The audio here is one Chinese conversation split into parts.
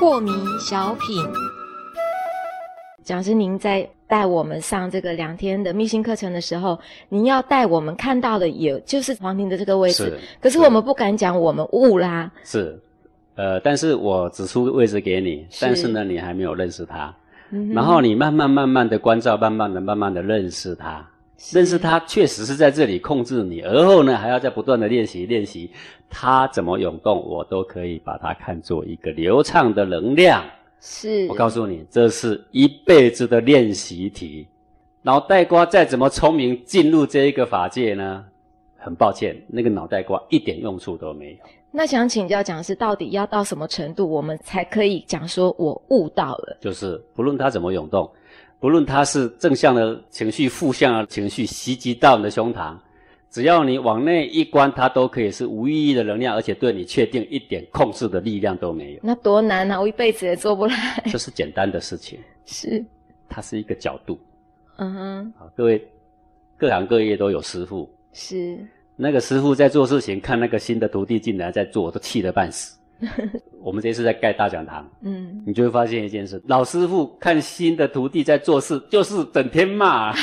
迷小品。讲师，您在带我们上这个两天的密心课程的时候，您要带我们看到的，也就是黄庭的这个位置。是可是我们不敢讲我们误啦。是，呃，但是我指出位置给你，是但是呢，你还没有认识他，嗯然后你慢慢慢慢的关照，慢慢的慢慢的认识他，是认识他确实是在这里控制你，而后呢还要再不断的练习练习，他怎么涌动，我都可以把它看作一个流畅的能量。是，我告诉你，这是一辈子的练习题。脑袋瓜再怎么聪明，进入这一个法界呢，很抱歉，那个脑袋瓜一点用处都没有。那想请教讲师，到底要到什么程度，我们才可以讲说我悟到了？就是不论它怎么涌动，不论它是正向的情绪、负向的情绪袭击到你的胸膛，只要你往内一关，它都可以是无意义的能量，而且对你确定一点控制的力量都没有。那多难啊！我一辈子也做不来。这是简单的事情，是，它是一个角度。嗯哼，好，各位各行各业都有师傅，是，那个师傅在做事情，看那个新的徒弟进来在做，都气得半死。我们这次在盖大讲堂，嗯，你就会发现一件事：老师傅看新的徒弟在做事，就是整天骂。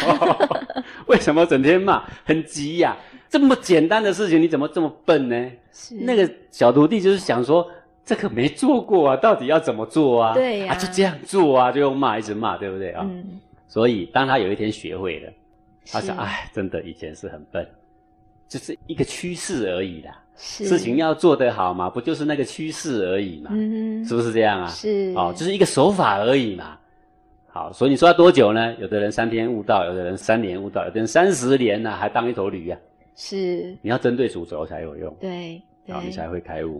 为什么整天骂？很急呀、这么简单的事情，你怎么这么笨呢？是那个小徒弟就是想说，这个没做过啊，到底要怎么做啊？对呀啊，就这样做啊，就用骂，一直骂，对不对啊？嗯，所以当他有一天学会了，他是想，哎，真的以前是很笨，就是一个趋势而已啦。事情要做得好嘛，不就是那个趋势而已嘛？嗯，是不是这样啊？是哦，就是一个手法而已嘛。好，所以你说要多久呢？有的人三天悟道，有的人三年悟道，有的人三十年呢、还当一头驴啊。是，你要针对主轴才有用，对，然后，你才会开悟。